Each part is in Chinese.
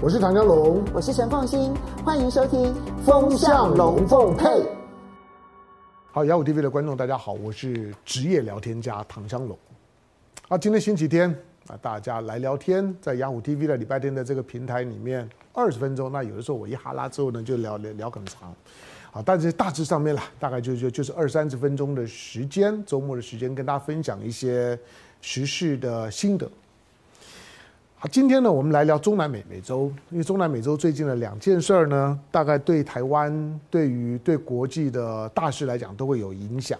我是唐江龙，我是陈凤欣，欢迎收听《风向龙凤配》。好，雅虎 TV 的观众，大家好，我是职业聊天家唐江龙。啊，今天星期天啊，大家来聊天，在雅虎 TV 的礼拜天的这个平台里面，二十分钟。那有的时候我一哈拉之后呢，就聊聊聊很长。好，但是大致上面啦，大概就就就是二三十分钟的时间，周末的时间，跟大家分享一些时事的心得。好，今天呢，我们来聊中南美美洲，因为中南美洲最近的两件事儿呢，大概对台湾、对于对国际的大事来讲都会有影响。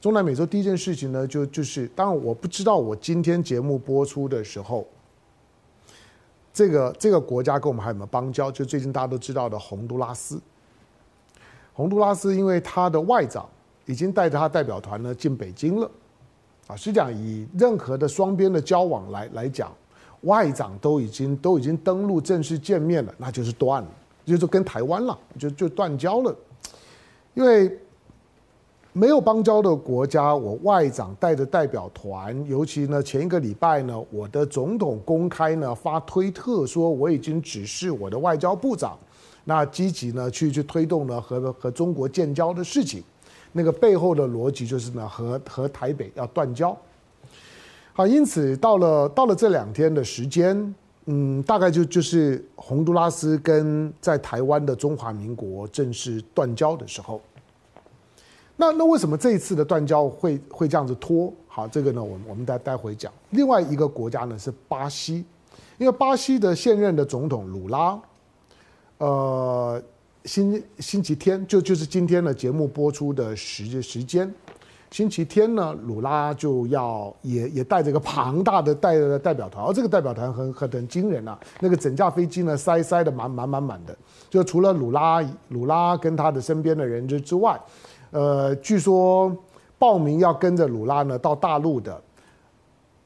中南美洲第一件事情呢，就就是，当然我不知道我今天节目播出的时候，这个这个国家跟我们还有没有邦交？就最近大家都知道的洪都拉斯。洪都拉斯因为他的外长已经带着他代表团呢进北京了，啊，实际上以任何的双边的交往来来讲。外长都已经都已经登陆正式见面了，那就是断了，就是跟台湾了，就就断交了。因为没有邦交的国家，我外长带着代表团，尤其呢前一个礼拜呢，我的总统公开呢发推特说，我已经指示我的外交部长，那积极呢去去推动呢和和中国建交的事情，那个背后的逻辑就是呢和和台北要断交。好，因此到了到了这两天的时间，嗯，大概就就是洪都拉斯跟在台湾的中华民国正式断交的时候。那那为什么这一次的断交会会这样子拖？好，这个呢，我们我们待待会讲。另外一个国家呢是巴西，因为巴西的现任的总统鲁拉，呃，星星期天就就是今天的节目播出的时时间。星期天呢，鲁拉就要也也带着个庞大的代代表团，而这个代表团很很很惊人啊，那个整架飞机呢塞塞的满满满满的，就除了鲁拉鲁拉跟他的身边的人之之外，呃，据说报名要跟着鲁拉呢到大陆的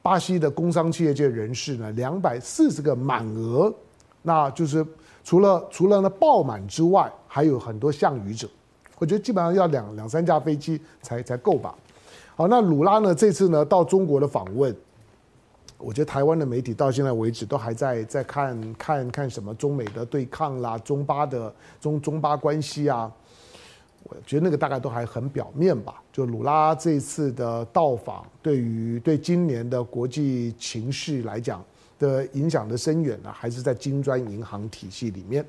巴西的工商企业界人士呢两百四十个满额，那就是除了除了呢爆满之外，还有很多项羽者。我觉得基本上要两两三架飞机才才够吧。好，那鲁拉呢？这次呢到中国的访问，我觉得台湾的媒体到现在为止都还在在看看看什么中美的对抗啦，中巴的中中巴关系啊。我觉得那个大概都还很表面吧。就鲁拉这次的到访，对于对今年的国际情势来讲的影响的深远呢，还是在金砖银行体系里面。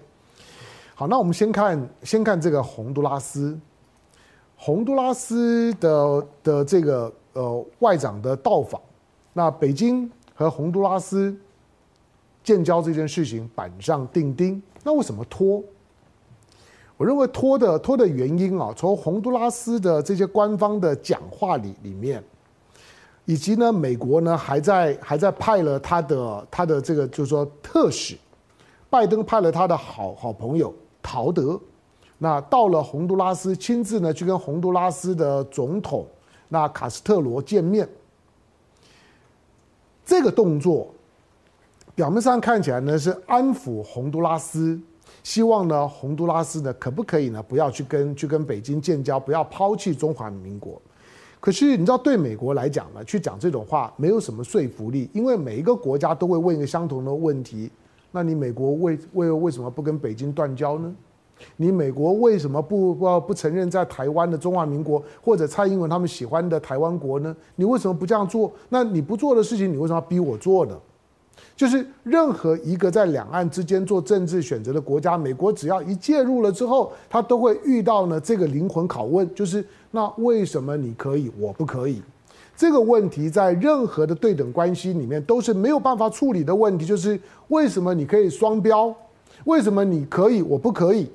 好，那我们先看先看这个洪都拉斯，洪都拉斯的的这个呃外长的到访，那北京和洪都拉斯建交这件事情板上钉钉，那为什么拖？我认为拖的拖的原因啊，从洪都拉斯的这些官方的讲话里里面，以及呢美国呢还在还在派了他的他的这个就是说特使，拜登派了他的好好朋友。陶德，那到了洪都拉斯，亲自呢去跟洪都拉斯的总统那卡斯特罗见面。这个动作表面上看起来呢是安抚洪都拉斯，希望呢洪都拉斯呢可不可以呢不要去跟去跟北京建交，不要抛弃中华民国。可是你知道，对美国来讲呢，去讲这种话没有什么说服力，因为每一个国家都会问一个相同的问题。那你美国为为为什么不跟北京断交呢？你美国为什么不不不承认在台湾的中华民国或者蔡英文他们喜欢的台湾国呢？你为什么不这样做？那你不做的事情，你为什么要逼我做呢？就是任何一个在两岸之间做政治选择的国家，美国只要一介入了之后，他都会遇到呢这个灵魂拷问，就是那为什么你可以，我不可以？这个问题在任何的对等关系里面都是没有办法处理的问题，就是为什么你可以双标？为什么你可以，我不可以？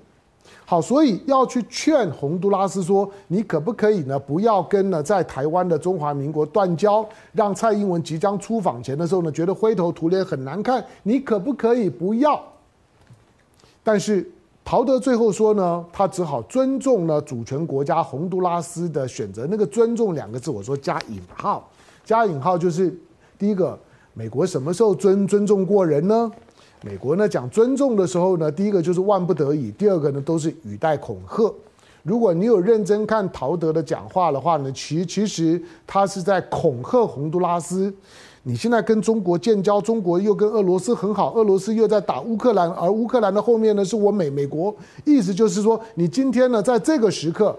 好，所以要去劝洪都拉斯说，你可不可以呢？不要跟呢在台湾的中华民国断交，让蔡英文即将出访前的时候呢，觉得灰头土脸很难看。你可不可以不要？但是。陶德最后说呢，他只好尊重了主权国家洪都拉斯的选择。那个“尊重”两个字，我说加引号，加引号就是第一个，美国什么时候尊尊重过人呢？美国呢讲尊重的时候呢，第一个就是万不得已，第二个呢都是语带恐吓。如果你有认真看陶德的讲话的话呢，其其实他是在恐吓洪都拉斯。你现在跟中国建交，中国又跟俄罗斯很好，俄罗斯又在打乌克兰，而乌克兰的后面呢是我美美国，意思就是说，你今天呢在这个时刻，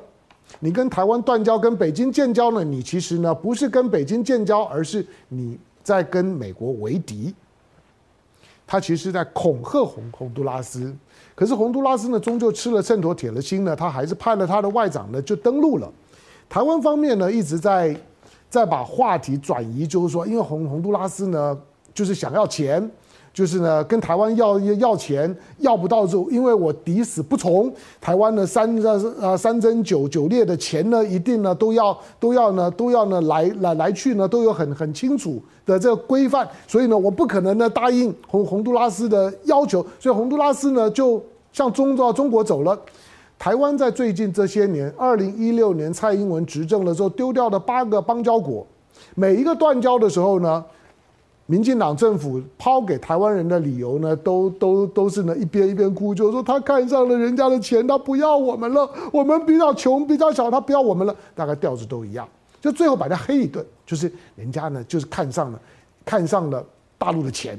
你跟台湾断交，跟北京建交呢，你其实呢不是跟北京建交，而是你在跟美国为敌。他其实是在恐吓洪洪都拉斯，可是洪都拉斯呢终究吃了秤砣铁了心呢，他还是派了他的外长呢就登陆了。台湾方面呢一直在。在把话题转移，就是说，因为洪洪都拉斯呢，就是想要钱，就是呢跟台湾要要钱，要不到之后，因为我抵死不从，台湾的三呃三针九九列的钱呢，一定呢都要都要呢都要呢来来来去呢都有很很清楚的这个规范，所以呢我不可能呢答应洪洪都拉斯的要求，所以洪都拉斯呢就向中到中国走了。台湾在最近这些年，二零一六年蔡英文执政的时候，丢掉的八个邦交国，每一个断交的时候呢，民进党政府抛给台湾人的理由呢，都都都是呢一边一边哭，就是说他看上了人家的钱，他不要我们了，我们比较穷比较小，他不要我们了，大概调子都一样，就最后把他黑一顿，就是人家呢就是看上了看上了大陆的钱，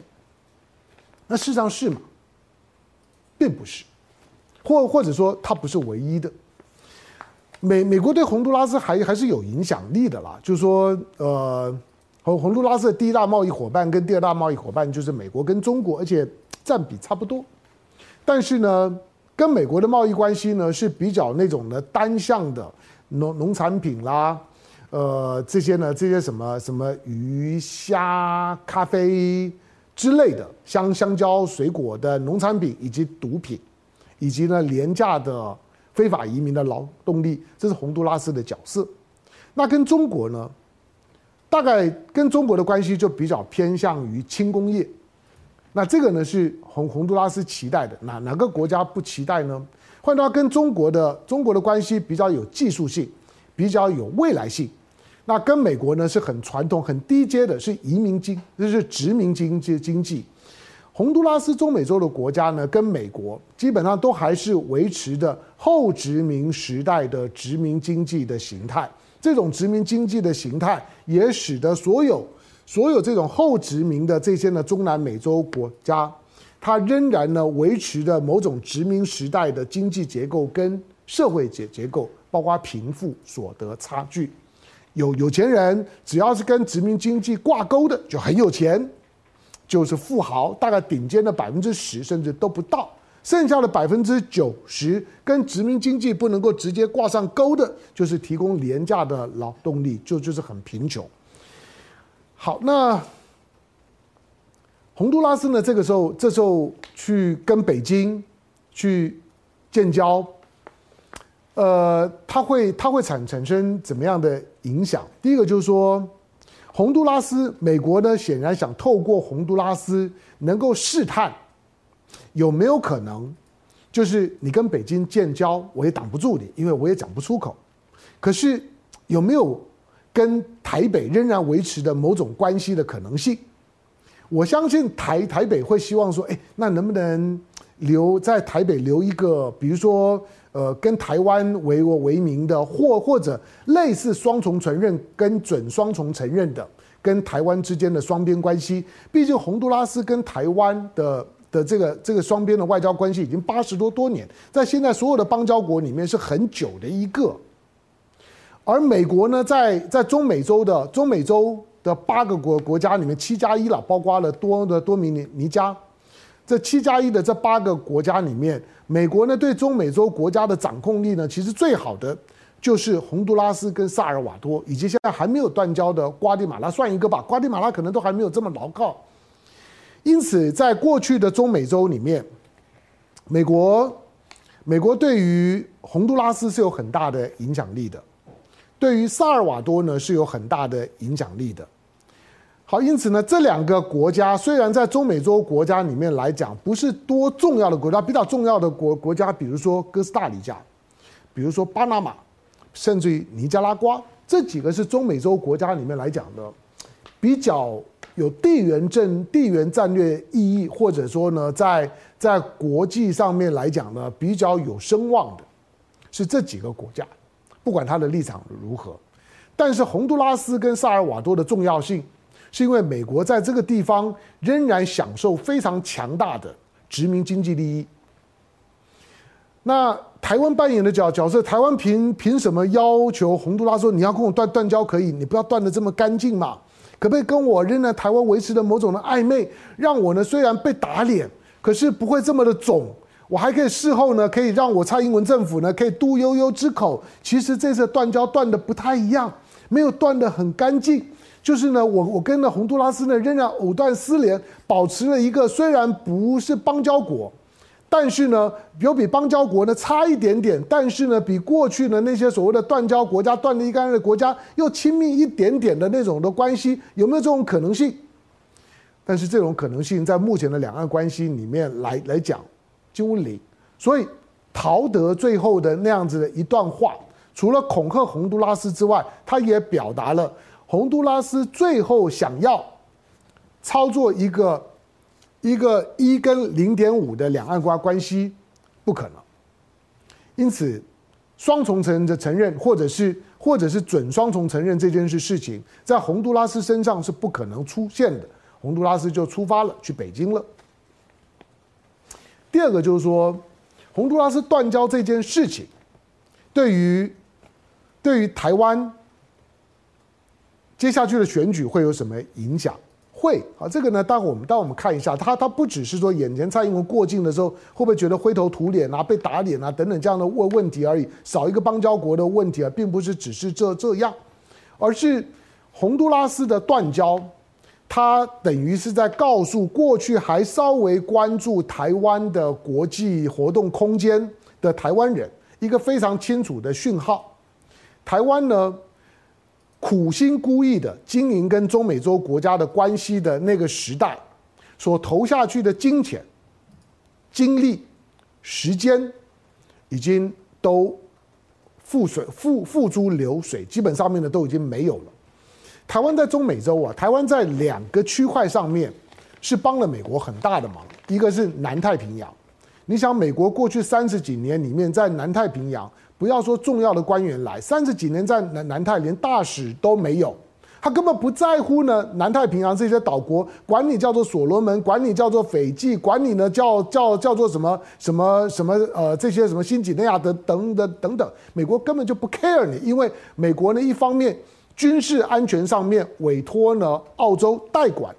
那事实上是吗？并不是。或或者说，它不是唯一的。美美国对洪都拉斯还还是有影响力的啦。就是说，呃，洪洪都拉斯的第一大贸易伙伴跟第二大贸易伙伴就是美国跟中国，而且占比差不多。但是呢，跟美国的贸易关系呢是比较那种的单向的农农产品啦，呃，这些呢这些什么什么鱼虾咖啡之类的香香蕉水果的农产品以及毒品。以及呢，廉价的非法移民的劳动力，这是洪都拉斯的角色。那跟中国呢，大概跟中国的关系就比较偏向于轻工业。那这个呢是洪洪都拉斯期待的。哪哪个国家不期待呢？换到跟中国的中国的关系比较有技术性，比较有未来性。那跟美国呢是很传统、很低阶的，是移民经，就是殖民经济经济。洪都拉斯中美洲的国家呢，跟美国基本上都还是维持着后殖民时代的殖民经济的形态。这种殖民经济的形态，也使得所有所有这种后殖民的这些呢中南美洲国家，它仍然呢维持着某种殖民时代的经济结构跟社会结结构，包括贫富所得差距。有有钱人只要是跟殖民经济挂钩的，就很有钱。就是富豪，大概顶尖的百分之十甚至都不到，剩下的百分之九十跟殖民经济不能够直接挂上钩的，就是提供廉价的劳动力，就就是很贫穷。好，那洪都拉斯呢？这个时候，这时候去跟北京去建交，呃，它会它会产产生怎么样的影响？第一个就是说。洪都拉斯，美国呢显然想透过洪都拉斯能够试探有没有可能，就是你跟北京建交，我也挡不住你，因为我也讲不出口。可是有没有跟台北仍然维持的某种关系的可能性？我相信台台北会希望说，哎，那能不能留在台北留一个，比如说。呃，跟台湾为我为名的，或或者类似双重承认跟准双重承认的，跟台湾之间的双边关系。毕竟洪都拉斯跟台湾的的这个这个双边的外交关系已经八十多多年，在现在所有的邦交国里面是很久的一个。而美国呢，在在中美洲的中美洲的八个国国家里面，七加一了，包括了多的多米尼尼加。这七加一的这八个国家里面，美国呢对中美洲国家的掌控力呢，其实最好的就是洪都拉斯跟萨尔瓦多，以及现在还没有断交的瓜地马拉算一个吧，瓜地马拉可能都还没有这么牢靠。因此，在过去的中美洲里面，美国美国对于洪都拉斯是有很大的影响力的，对于萨尔瓦多呢是有很大的影响力的。好，因此呢，这两个国家虽然在中美洲国家里面来讲不是多重要的国家，比较重要的国国家，比如说哥斯达黎加，比如说巴拿马，甚至于尼加拉瓜，这几个是中美洲国家里面来讲的比较有地缘政地缘战略意义，或者说呢，在在国际上面来讲呢，比较有声望的，是这几个国家，不管它的立场如何，但是洪都拉斯跟萨尔瓦多的重要性。是因为美国在这个地方仍然享受非常强大的殖民经济利益。那台湾扮演的角角色，台湾凭凭什么要求洪都拉斯说你要跟我断断交可以，你不要断得这么干净嘛？可不可以跟我仍然台湾维持的某种的暧昧，让我呢虽然被打脸，可是不会这么的肿，我还可以事后呢可以让我蔡英文政府呢可以嘟悠悠之口。其实这次断交断的不太一样，没有断的很干净，就是呢我我跟呢洪都拉斯呢仍然藕断丝连，保持了一个虽然不是邦交国。但是呢，有比邦交国呢差一点点，但是呢，比过去的那些所谓的断交国家、断得一干二的国家又亲密一点点的那种的关系，有没有这种可能性？但是这种可能性在目前的两岸关系里面来来讲，几乎零。所以陶德最后的那样子的一段话，除了恐吓洪都拉斯之外，他也表达了洪都拉斯最后想要操作一个。一个一跟零点五的两岸关关系不可能，因此双重承认的承认，或者是或者是准双重承认这件事事情，在洪都拉斯身上是不可能出现的。洪都拉斯就出发了，去北京了。第二个就是说，洪都拉斯断交这件事情，对于对于台湾接下去的选举会有什么影响？会。啊，这个呢，待会我们待会我们看一下，他他不只是说眼前蔡英文过境的时候会不会觉得灰头土脸啊、被打脸啊等等这样的问问题而已，少一个邦交国的问题啊，并不是只是这这样，而是洪都拉斯的断交，他等于是在告诉过去还稍微关注台湾的国际活动空间的台湾人一个非常清楚的讯号，台湾呢。苦心孤诣的经营跟中美洲国家的关系的那个时代，所投下去的金钱、精力、时间，已经都付水付付诸流水，基本上面呢都已经没有了。台湾在中美洲啊，台湾在两个区块上面是帮了美国很大的忙，一个是南太平洋。你想，美国过去三十几年里面在南太平洋。不要说重要的官员来，三十几年在南南太连大使都没有，他根本不在乎呢。南太平洋这些岛国，管你叫做所罗门，管你叫做斐济，管你呢叫叫叫做什么什么什么呃这些什么新几内亚的等等等等，美国根本就不 care 你，因为美国呢一方面军事安全上面委托呢澳洲代管，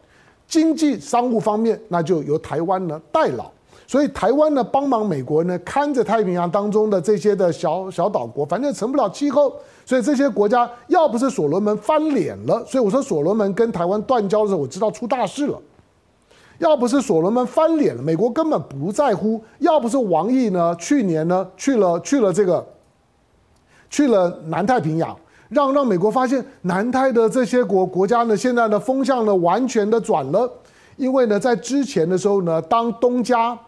经济商务方面那就由台湾呢代劳。所以台湾呢，帮忙美国呢，看着太平洋当中的这些的小小岛国，反正成不了气候。所以这些国家要不是所罗门翻脸了，所以我说所罗门跟台湾断交的时候，我知道出大事了。要不是所罗门翻脸了，美国根本不在乎。要不是王毅呢，去年呢去了去了这个，去了南太平洋，让让美国发现南太的这些国国家呢，现在的风向呢完全的转了。因为呢，在之前的时候呢，当东家。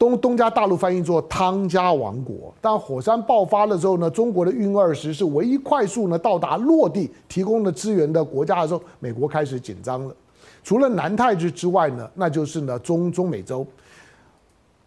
东东家大陆翻译做汤家王国，当火山爆发了之后呢，中国的运二十是唯一快速呢到达落地提供的资源的国家的时候，美国开始紧张了。除了南太之之外呢，那就是呢中中美洲。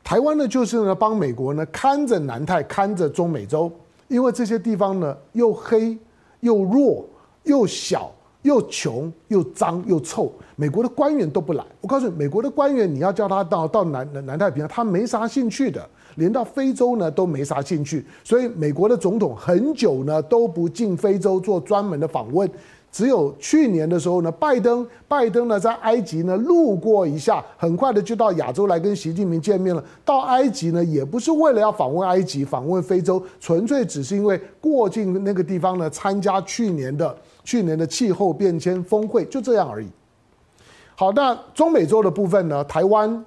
台湾呢就是呢帮美国呢看着南太，看着中美洲，因为这些地方呢又黑又弱又小。又穷又脏又臭，美国的官员都不来。我告诉你，美国的官员，你要叫他到到南南太平洋，他没啥兴趣的，连到非洲呢都没啥兴趣。所以美国的总统很久呢都不进非洲做专门的访问，只有去年的时候呢，拜登拜登呢在埃及呢路过一下，很快的就到亚洲来跟习近平见面了。到埃及呢也不是为了要访问埃及、访问非洲，纯粹只是因为过境那个地方呢参加去年的。去年的气候变迁峰会就这样而已。好，那中美洲的部分呢？台湾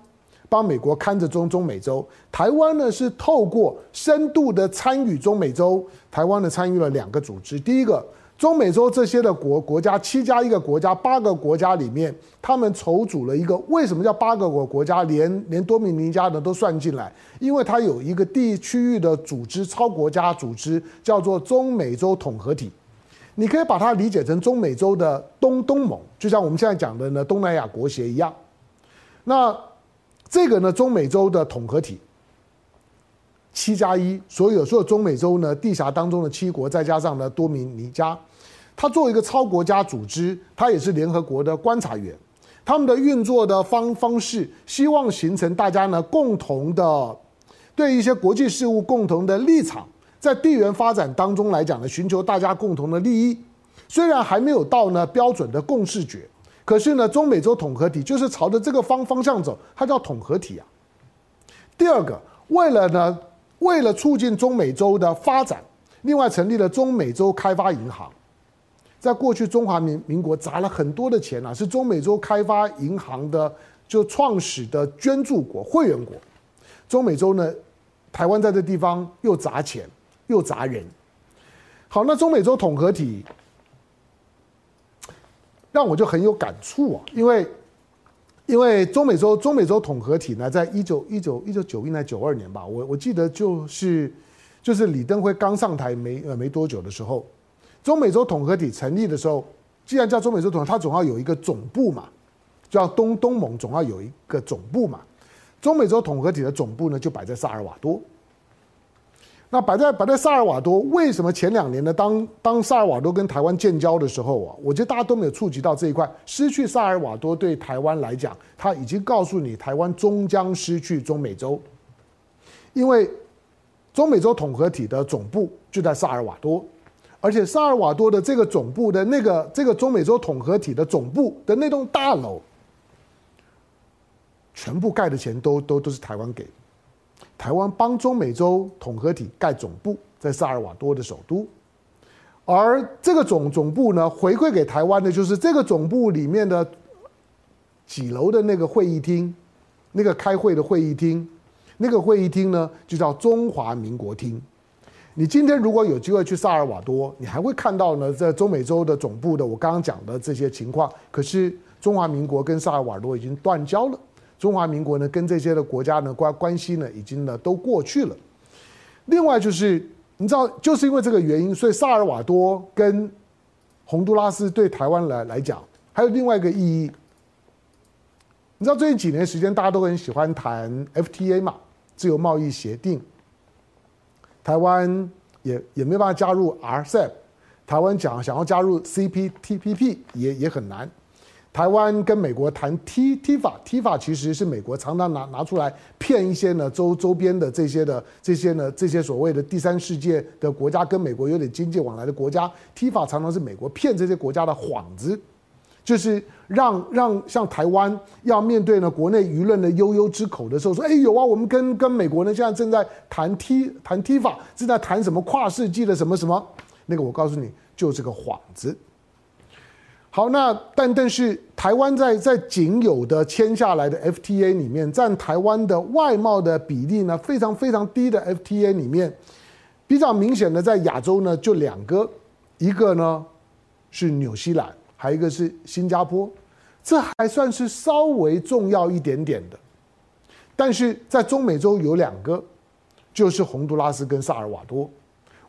帮美国看着中中美洲，台湾呢是透过深度的参与中美洲，台湾呢参与了两个组织。第一个，中美洲这些的国国家七加一个国家，八个国家里面，他们筹组了一个。为什么叫八个国国家？连连多米尼加的都算进来，因为它有一个地区域的组织，超国家组织，叫做中美洲统合体。你可以把它理解成中美洲的东东盟，就像我们现在讲的呢东南亚国协一样。那这个呢中美洲的统合体，七加一，所有所有中美洲呢地峡当中的七国，再加上呢多米尼加，它作为一个超国家组织，它也是联合国的观察员。他们的运作的方方式，希望形成大家呢共同的对一些国际事务共同的立场，在地缘发展当中来讲呢，寻求大家共同的利益。虽然还没有到呢标准的共识决，可是呢中美洲统合体就是朝着这个方方向走，它叫统合体啊。第二个，为了呢为了促进中美洲的发展，另外成立了中美洲开发银行。在过去，中华民民国砸了很多的钱啊，是中美洲开发银行的就创始的捐助国、会员国。中美洲呢，台湾在这地方又砸钱又砸人。好，那中美洲统合体让我就很有感触啊，因为因为中美洲中美洲统合体呢，在一九一九一九九一年九二年吧，我我记得就是就是李登辉刚上台没呃没多久的时候。中美洲统合体成立的时候，既然叫中美洲统合，它总要有一个总部嘛，叫东东盟，总要有一个总部嘛。中美洲统合体的总部呢，就摆在萨尔瓦多。那摆在摆在萨尔瓦多，为什么前两年呢？当当萨尔瓦多跟台湾建交的时候啊，我觉得大家都没有触及到这一块。失去萨尔瓦多对台湾来讲，他已经告诉你，台湾终将失去中美洲，因为中美洲统合体的总部就在萨尔瓦多。而且萨尔瓦多的这个总部的那个这个中美洲统合体的总部的那栋大楼，全部盖的钱都都都是台湾给，台湾帮中美洲统合体盖总部在萨尔瓦多的首都，而这个总总部呢，回馈给台湾的就是这个总部里面的几楼的那个会议厅，那个开会的会议厅，那个会议厅呢就叫中华民国厅。你今天如果有机会去萨尔瓦多，你还会看到呢，在中美洲的总部的我刚刚讲的这些情况。可是中华民国跟萨尔瓦多已经断交了，中华民国呢跟这些的国家呢关关系呢已经呢都过去了。另外就是你知道，就是因为这个原因，所以萨尔瓦多跟洪都拉斯对台湾来来讲还有另外一个意义。你知道最近几年时间，大家都很喜欢谈 FTA 嘛，自由贸易协定。台湾也也没办法加入 RCEP，台湾讲想要加入 CPTPP 也也很难。台湾跟美国谈 TIFA，TIFA 其实是美国常常拿拿出来骗一些呢周周边的这些的这些呢这些所谓的第三世界的国家跟美国有点经济往来的国家，T 法常常是美国骗这些国家的幌子。就是让让像台湾要面对呢国内舆论的悠悠之口的时候，说哎有啊，我们跟跟美国呢现在正在谈 T 谈 T 法正在谈什么跨世纪的什么什么，那个我告诉你就是个幌子。好，那但但是台湾在在仅有的签下来的 FTA 里面，占台湾的外贸的比例呢非常非常低的 FTA 里面，比较明显的在亚洲呢就两个，一个呢是纽西兰。还有一个是新加坡，这还算是稍微重要一点点的，但是在中美洲有两个，就是洪都拉斯跟萨尔瓦多。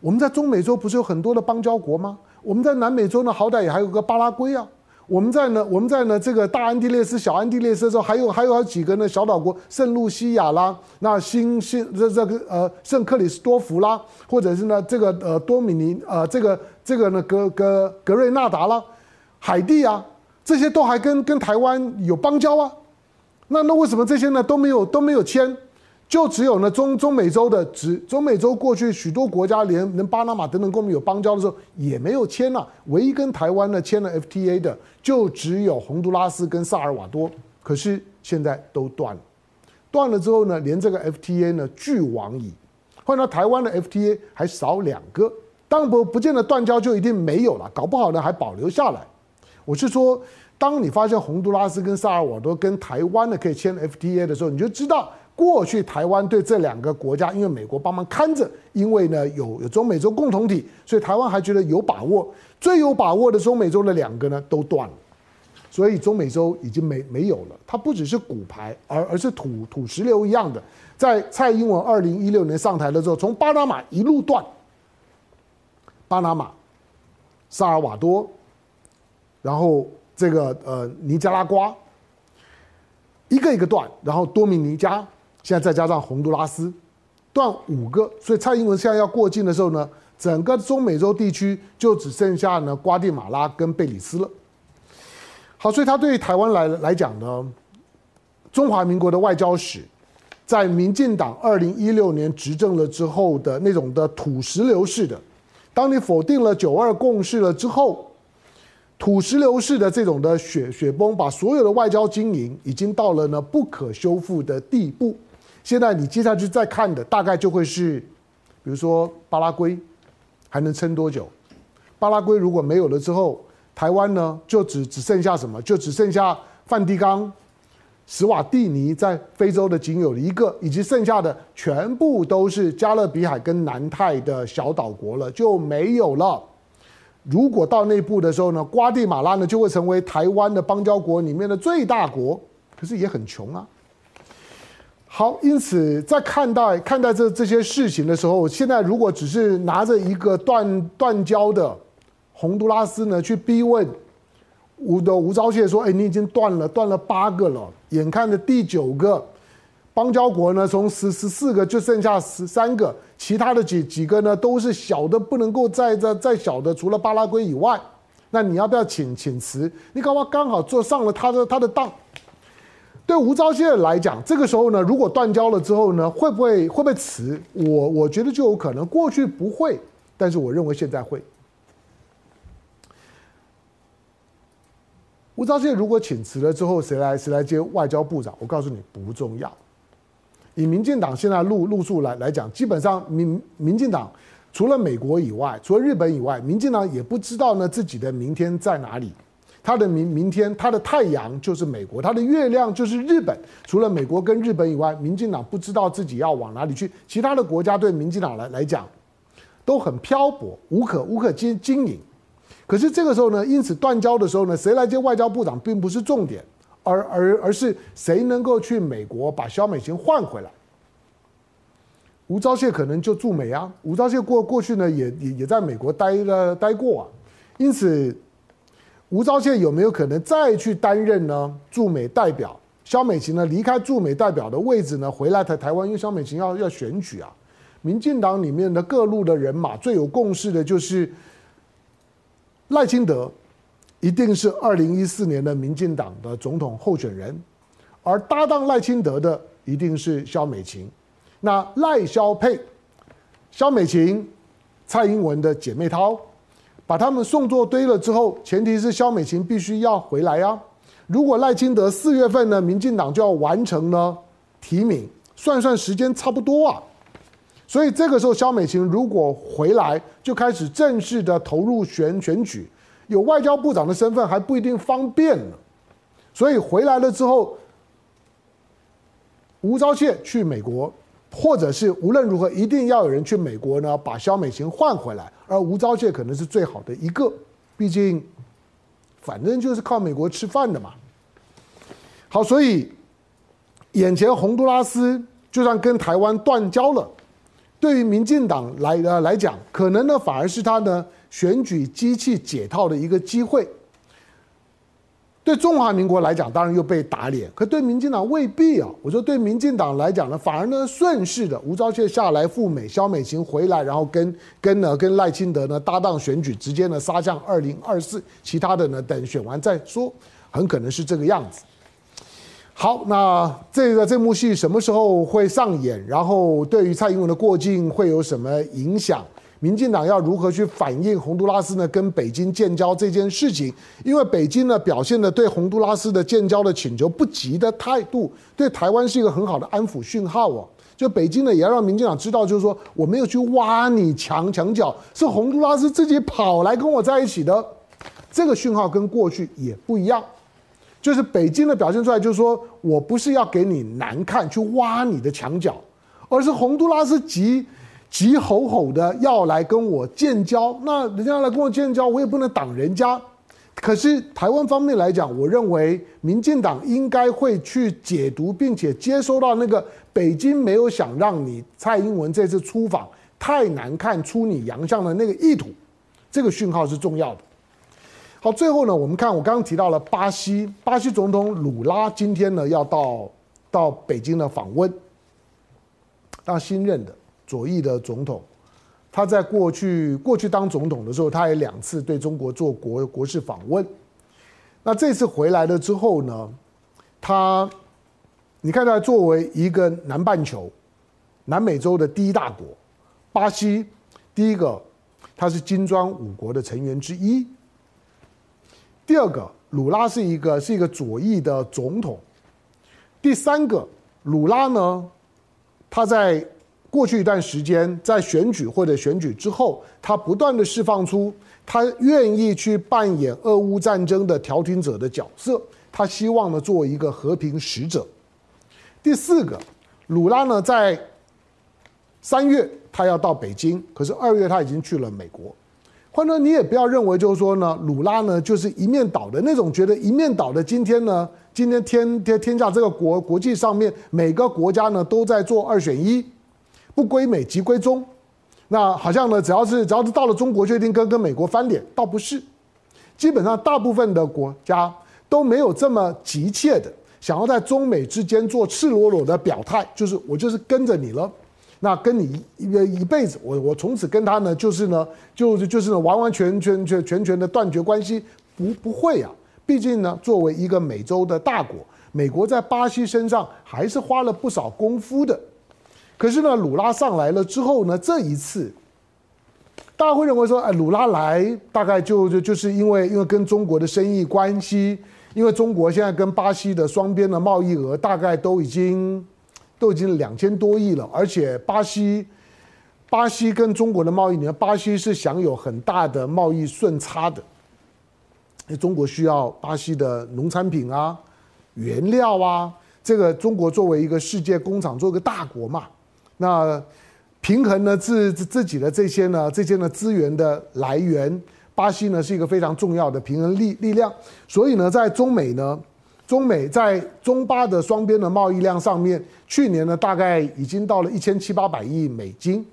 我们在中美洲不是有很多的邦交国吗？我们在南美洲呢，好歹也还有个巴拉圭啊。我们在呢，我们在呢这个大安地列斯、小安地列斯的时候，还有还有好几个呢小岛国，圣露西亚啦，那新新这这个呃圣克里斯多福啦，或者是呢这个呃多米尼呃这个这个呢格格格瑞纳达啦。海地啊，这些都还跟跟台湾有邦交啊，那那为什么这些呢都没有都没有签？就只有呢中中美洲的只中美洲过去许多国家连连巴拿马等等跟我们有邦交的时候也没有签了、唯一跟台湾呢签了 FTA 的就只有洪都拉斯跟萨尔瓦多，可是现在都断了，断了之后呢，连这个 FTA 呢俱往矣，换到台湾的 FTA 还少两个，当不不见得断交就一定没有了，搞不好呢还保留下来。我是说，当你发现洪都拉斯跟萨尔瓦多跟台湾呢可以签 FTA 的时候，你就知道过去台湾对这两个国家，因为美国帮忙看着，因为呢有有中美洲共同体，所以台湾还觉得有把握。最有把握的中美洲的两个呢都断了，所以中美洲已经没没有了。它不只是骨牌，而而是土土石流一样的。在蔡英文二零一六年上台的时候，从巴拿马一路断，巴拿马、萨尔瓦多。然后这个呃尼加拉瓜，一个一个断，然后多米尼加，现在再加上洪都拉斯，断五个。所以蔡英文现在要过境的时候呢，整个中美洲地区就只剩下呢瓜地马拉跟贝里斯了。好，所以他对于台湾来来讲呢，中华民国的外交史，在民进党二零一六年执政了之后的那种的土石流式的，当你否定了九二共识了之后。土石流式的这种的雪雪崩，把所有的外交经营已经到了呢不可修复的地步。现在你接下去再看的，大概就会是，比如说巴拉圭还能撑多久？巴拉圭如果没有了之后，台湾呢就只只剩下什么？就只剩下梵蒂冈、史瓦蒂尼在非洲的仅有的一个，以及剩下的全部都是加勒比海跟南太的小岛国了，就没有了。如果到那步的时候呢，瓜地马拉呢就会成为台湾的邦交国里面的最大国，可是也很穷啊。好，因此在看待看待这这些事情的时候，现在如果只是拿着一个断断交的洪都拉斯呢去逼问吴的吴钊燮说：“哎，你已经断了断了八个了，眼看着第九个。”邦交国呢，从十十四个就剩下十三个，其他的几几个呢都是小的不能够再再再小的，除了巴拉圭以外，那你要不要请请辞？你搞不好刚好坐上了他的他的当。对吴钊燮来讲，这个时候呢，如果断交了之后呢，会不会会不会辞？我我觉得就有可能，过去不会，但是我认为现在会。吴钊燮如果请辞了之后，谁来谁来接外交部长？我告诉你，不重要。以民进党现在路路数来来讲，基本上民民进党除了美国以外，除了日本以外，民进党也不知道呢自己的明天在哪里。他的明明天，他的太阳就是美国，他的月亮就是日本。除了美国跟日本以外，民进党不知道自己要往哪里去。其他的国家对民进党来来讲都很漂泊，无可无可经经营。可是这个时候呢，因此断交的时候呢，谁来接外交部长并不是重点。而而而是谁能够去美国把萧美琴换回来？吴钊燮可能就驻美啊。吴钊燮过过去呢，也也也在美国待了待过啊。因此，吴钊燮有没有可能再去担任呢驻美代表？萧美琴呢离开驻美代表的位置呢，回来台台湾，因为萧美琴要要选举啊。民进党里面的各路的人马最有共识的就是赖清德。一定是二零一四年的民进党的总统候选人，而搭档赖清德的一定是萧美琴。那赖萧配，萧美琴、蔡英文的姐妹淘，把他们送作堆了之后，前提是萧美琴必须要回来啊。如果赖清德四月份呢，民进党就要完成呢提名，算算时间差不多啊。所以这个时候，萧美琴如果回来，就开始正式的投入选选举。有外交部长的身份还不一定方便呢，所以回来了之后，吴钊燮去美国，或者是无论如何一定要有人去美国呢，把萧美琴换回来，而吴钊燮可能是最好的一个，毕竟反正就是靠美国吃饭的嘛。好，所以眼前洪都拉斯就算跟台湾断交了，对于民进党来呃来讲，可能呢反而是他呢。选举机器解套的一个机会，对中华民国来讲，当然又被打脸；可对民进党未必啊。我说对民进党来讲呢，反而呢顺势的，吴钊燮下来赴美，萧美琴回来，然后跟跟呢跟赖清德呢搭档选举，直接呢杀向二零二四，其他的呢等选完再说，很可能是这个样子。好，那这个这幕戏什么时候会上演？然后对于蔡英文的过境会有什么影响？民进党要如何去反映洪都拉斯呢？跟北京建交这件事情，因为北京呢表现的对洪都拉斯的建交的请求不急的态度，对台湾是一个很好的安抚讯号哦。就北京呢也要让民进党知道，就是说我没有去挖你墙墙角，是洪都拉斯自己跑来跟我在一起的。这个讯号跟过去也不一样，就是北京的表现出来，就是说我不是要给你难看去挖你的墙角，而是洪都拉斯急。急吼吼的要来跟我建交，那人家来跟我建交，我也不能挡人家。可是台湾方面来讲，我认为民进党应该会去解读，并且接收到那个北京没有想让你蔡英文这次出访太难看出你洋相的那个意图，这个讯号是重要的。好，最后呢，我们看我刚刚提到了巴西，巴西总统鲁拉今天呢要到到北京的访问，当新任的。左翼的总统他在过去过去当总统的时候，他也两次对中国做国国事访问。那这次回来了之后呢，他，你看他作为一个南半球、南美洲的第一大国，巴西第一个，他是金砖五国的成员之一。第二个，鲁拉是一个是一个左翼的总统。第三个，鲁拉呢，他在过去一段时间在选举或者选举之后，他不断的释放出。他愿意去扮演俄乌战争的调停者的角色，他希望呢做一个和平使者。第四个，鲁拉呢在三月他要到北京，可是二月他已经去了美国。换者你也不要认为就是说呢，鲁拉呢就是一面倒的那种，觉得一面倒的。今天呢，今天天天天下这个国国际上面每个国家呢都在做二选一，不归美即归中。那好像呢，只要是只要是到了中国，就一定跟跟美国翻脸，倒不是。基本上大部分的国家都没有这么急切的想要在中美之间做赤裸裸的表态，就是我就是跟着你了，那跟你一一辈子，我我从此跟他呢，就是呢，就就是呢，完完全全全全全的断绝关系，不不会啊。毕竟呢，作为一个美洲的大国，美国在巴西身上还是花了不少功夫的。可是呢，鲁拉上来了之后呢，这一次，大家会认为说，哎，鲁拉来大概就就就是因为因为跟中国的生意关系，因为中国现在跟巴西的双边的贸易额大概都已经都已经两千多亿了，而且巴西巴西跟中国的贸易，你看巴西是享有很大的贸易顺差的，中国需要巴西的农产品啊、原料啊，这个中国作为一个世界工厂，做一个大国嘛。那平衡呢自自己的这些呢这些呢资源的来源，巴西呢是一个非常重要的平衡力力量，所以呢在中美呢，中美在中巴的双边的贸易量上面，去年呢大概已经到了一千七八百亿美金，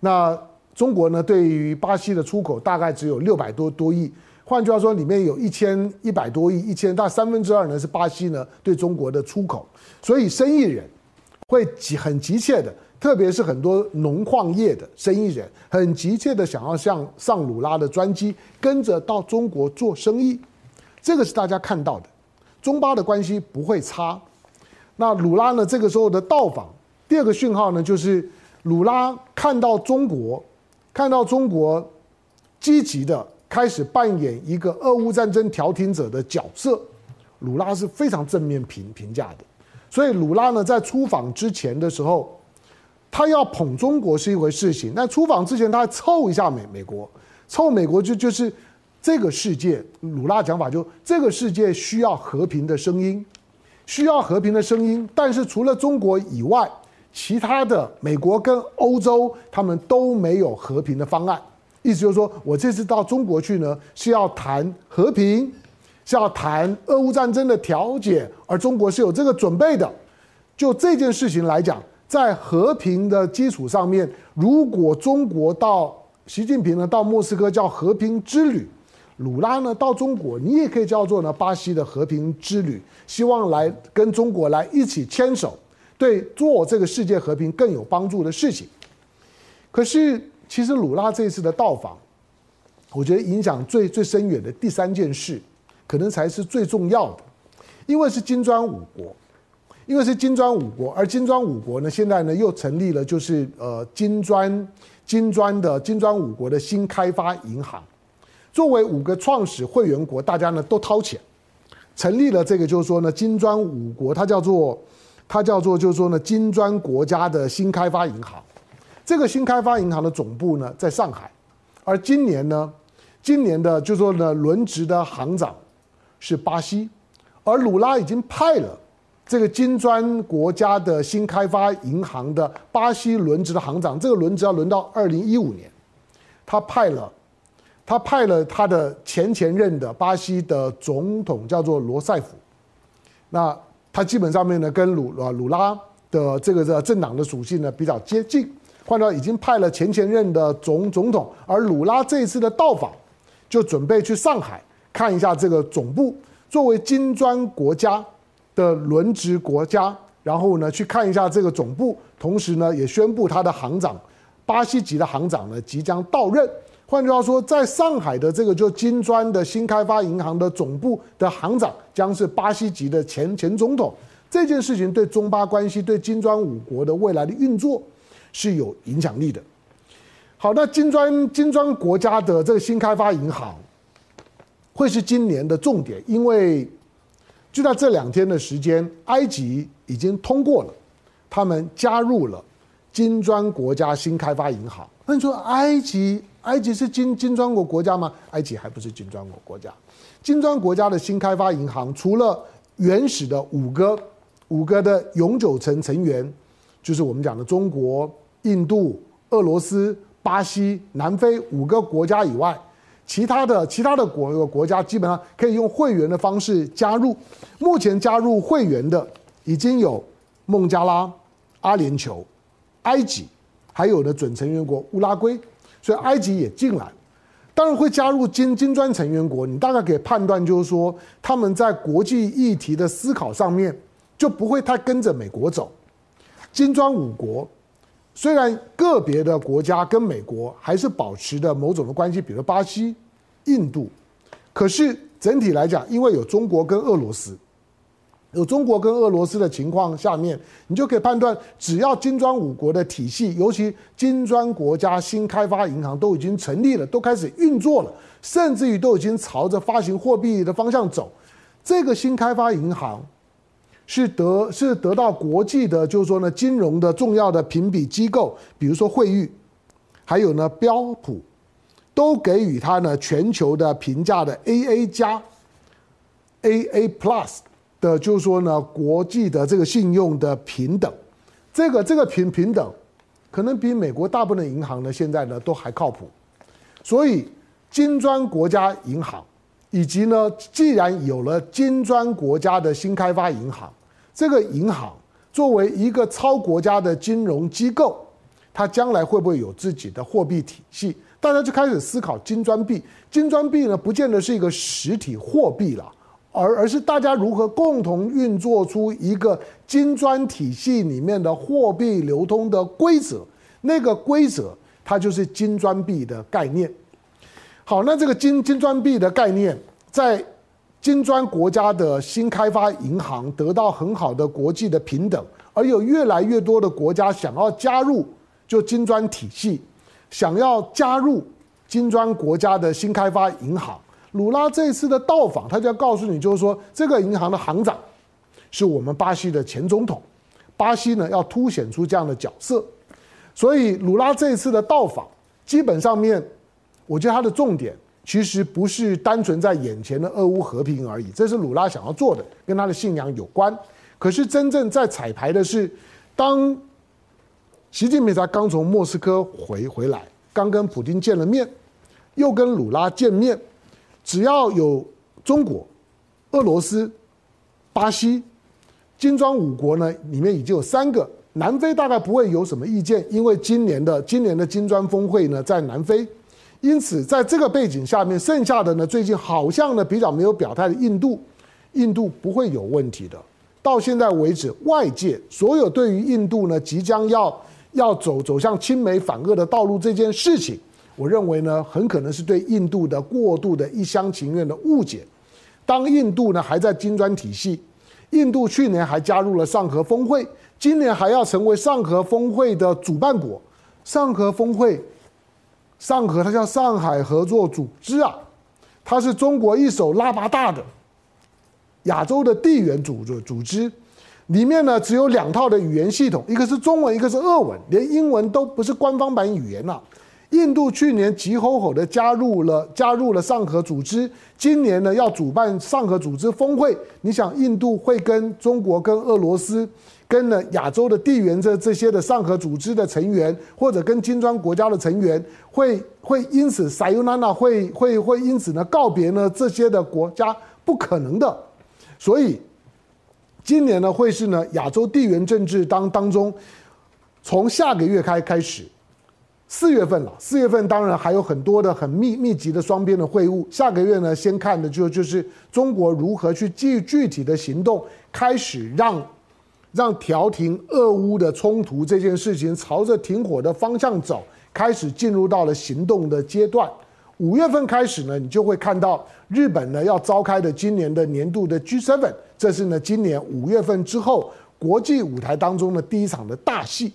那中国呢对于巴西的出口大概只有六百多多亿，换句话说，里面有一千一百多亿，一千大三分之二呢是巴西呢对中国的出口，所以生意人会急很急切的。特别是很多农矿业的生意人，很急切的想要像上鲁拉的专机，跟着到中国做生意，这个是大家看到的。中巴的关系不会差。那鲁拉呢？这个时候的到访，第二个讯号呢，就是鲁拉看到中国，看到中国积极的开始扮演一个俄乌战争调停者的角色，鲁拉是非常正面评评价的。所以鲁拉呢，在出访之前的时候。他要捧中国是一回事情，那出访之前他还凑一下美美国，凑美国就就是这个世界，鲁拉讲法就这个世界需要和平的声音，需要和平的声音，但是除了中国以外，其他的美国跟欧洲他们都没有和平的方案，意思就是说我这次到中国去呢是要谈和平，是要谈俄乌战争的调解，而中国是有这个准备的，就这件事情来讲。在和平的基础上面，如果中国到习近平呢到莫斯科叫和平之旅，鲁拉呢到中国，你也可以叫做呢巴西的和平之旅，希望来跟中国来一起牵手，对做这个世界和平更有帮助的事情。可是，其实鲁拉这次的到访，我觉得影响最最深远的第三件事，可能才是最重要的，因为是金砖五国。因为是金砖五国，而金砖五国呢，现在呢又成立了，就是呃金砖金砖的金砖五国的新开发银行，作为五个创始会员国，大家呢都掏钱，成立了这个就是说呢金砖五国，它叫做它叫做就是说呢金砖国家的新开发银行，这个新开发银行的总部呢在上海，而今年呢今年的就是说呢轮值的行长是巴西，而鲁拉已经派了。这个金砖国家的新开发银行的巴西轮值的行长，这个轮值要轮到二零一五年，他派了，他派了他的前前任的巴西的总统叫做罗塞夫，那他基本上面呢跟鲁啊鲁拉的这个这政党的属性呢比较接近，换到已经派了前前任的总总统，而鲁拉这一次的到访，就准备去上海看一下这个总部，作为金砖国家。的轮值国家，然后呢去看一下这个总部，同时呢也宣布他的行长巴西籍的行长呢即将到任。换句话说，在上海的这个就金砖的新开发银行的总部的行长将是巴西籍的前前总统。这件事情对中巴关系、对金砖五国的未来的运作是有影响力的。好，那金砖金砖国家的这个新开发银行会是今年的重点，因为就在这两天的时间，埃及已经通过了，他们加入了金砖国家新开发银行。那你说埃及？埃及是金金砖国国家吗？埃及还不是金砖国国家。金砖国家的新开发银行，除了原始的五个五个的永久成成员，就是我们讲的中国、印度、俄罗斯、巴西、南非五个国家以外，其他的其他的国国家基本上可以用会员的方式加入。目前加入会员的已经有孟加拉、阿联酋、埃及，还有的准成员国乌拉圭。所以埃及也进来，当然会加入金金砖成员国。你大概可以判断，就是说他们在国际议题的思考上面就不会太跟着美国走。金砖五国虽然个别的国家跟美国还是保持着某种的关系，比如巴西、印度，可是整体来讲，因为有中国跟俄罗斯。有中国跟俄罗斯的情况下面，你就可以判断，只要金砖五国的体系，尤其金砖国家新开发银行都已经成立了，都开始运作了，甚至于都已经朝着发行货币的方向走，这个新开发银行是得是得到国际的，就是说呢，金融的重要的评比机构，比如说惠誉，还有呢标普，都给予它呢全球的评价的 AA 加，AA Plus。的，就是说呢，国际的这个信用的平等，这个这个平平等，可能比美国大部分的银行呢，现在呢都还靠谱。所以，金砖国家银行，以及呢，既然有了金砖国家的新开发银行，这个银行作为一个超国家的金融机构，它将来会不会有自己的货币体系？大家就开始思考金砖币。金砖币呢，不见得是一个实体货币了。而而是大家如何共同运作出一个金砖体系里面的货币流通的规则，那个规则它就是金砖币的概念。好，那这个金金砖币的概念，在金砖国家的新开发银行得到很好的国际的平等，而有越来越多的国家想要加入就金砖体系，想要加入金砖国家的新开发银行。鲁拉这次的到访，他就要告诉你，就是说这个银行的行长是我们巴西的前总统，巴西呢要凸显出这样的角色，所以鲁拉这次的到访，基本上面，我觉得他的重点其实不是单纯在眼前的俄乌和平而已，这是鲁拉想要做的，跟他的信仰有关。可是真正在彩排的是，当习近平才刚从莫斯科回回来，刚跟普京见了面，又跟鲁拉见面。只要有中国、俄罗斯、巴西、金砖五国呢，里面已经有三个，南非大概不会有什么意见，因为今年的今年的金砖峰会呢在南非，因此在这个背景下面，剩下的呢最近好像呢比较没有表态的印度，印度不会有问题的。到现在为止，外界所有对于印度呢即将要要走走向亲美反俄的道路这件事情。我认为呢，很可能是对印度的过度的一厢情愿的误解。当印度呢还在金砖体系，印度去年还加入了上合峰会，今年还要成为上合峰会的主办国。上合峰会，上合它叫上海合作组织啊，它是中国一手拉拔大的亚洲的地缘组织组织，里面呢只有两套的语言系统，一个是中文，一个是俄文，连英文都不是官方版语言啊。印度去年急吼吼的加入了加入了上合组织，今年呢要主办上合组织峰会。你想，印度会跟中国、跟俄罗斯、跟呢亚洲的地缘这这些的上合组织的成员，或者跟金砖国家的成员，会会因此 sayonara 会会会因此呢告别呢这些的国家？不可能的。所以今年呢会是呢亚洲地缘政治当当中，从下个月开开始。四月份了，四月份当然还有很多的很密密集的双边的会晤。下个月呢，先看的就就是中国如何去具具体的行动，开始让让调停俄乌的冲突这件事情朝着停火的方向走，开始进入到了行动的阶段。五月份开始呢，你就会看到日本呢要召开的今年的年度的 G7，这是呢今年五月份之后国际舞台当中的第一场的大戏。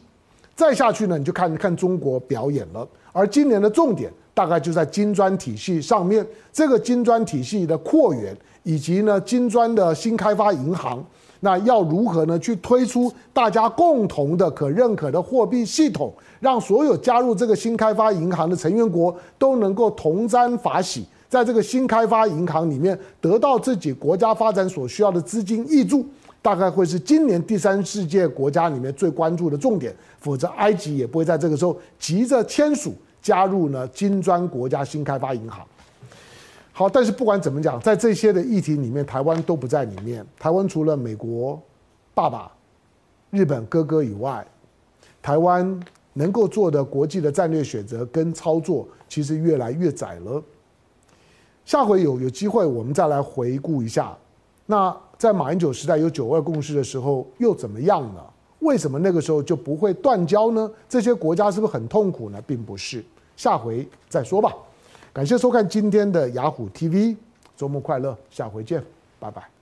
再下去呢，你就看看中国表演了。而今年的重点大概就在金砖体系上面，这个金砖体系的扩员，以及呢金砖的新开发银行，那要如何呢去推出大家共同的可认可的货币系统，让所有加入这个新开发银行的成员国都能够同沾法喜，在这个新开发银行里面得到自己国家发展所需要的资金挹注。大概会是今年第三世界国家里面最关注的重点，否则埃及也不会在这个时候急着签署加入呢金砖国家新开发银行。好，但是不管怎么讲，在这些的议题里面，台湾都不在里面。台湾除了美国爸爸、日本哥哥以外，台湾能够做的国际的战略选择跟操作，其实越来越窄了。下回有有机会，我们再来回顾一下。那在马英九时代有九二共识的时候又怎么样呢？为什么那个时候就不会断交呢？这些国家是不是很痛苦呢？并不是，下回再说吧。感谢收看今天的雅虎 TV，周末快乐，下回见，拜拜。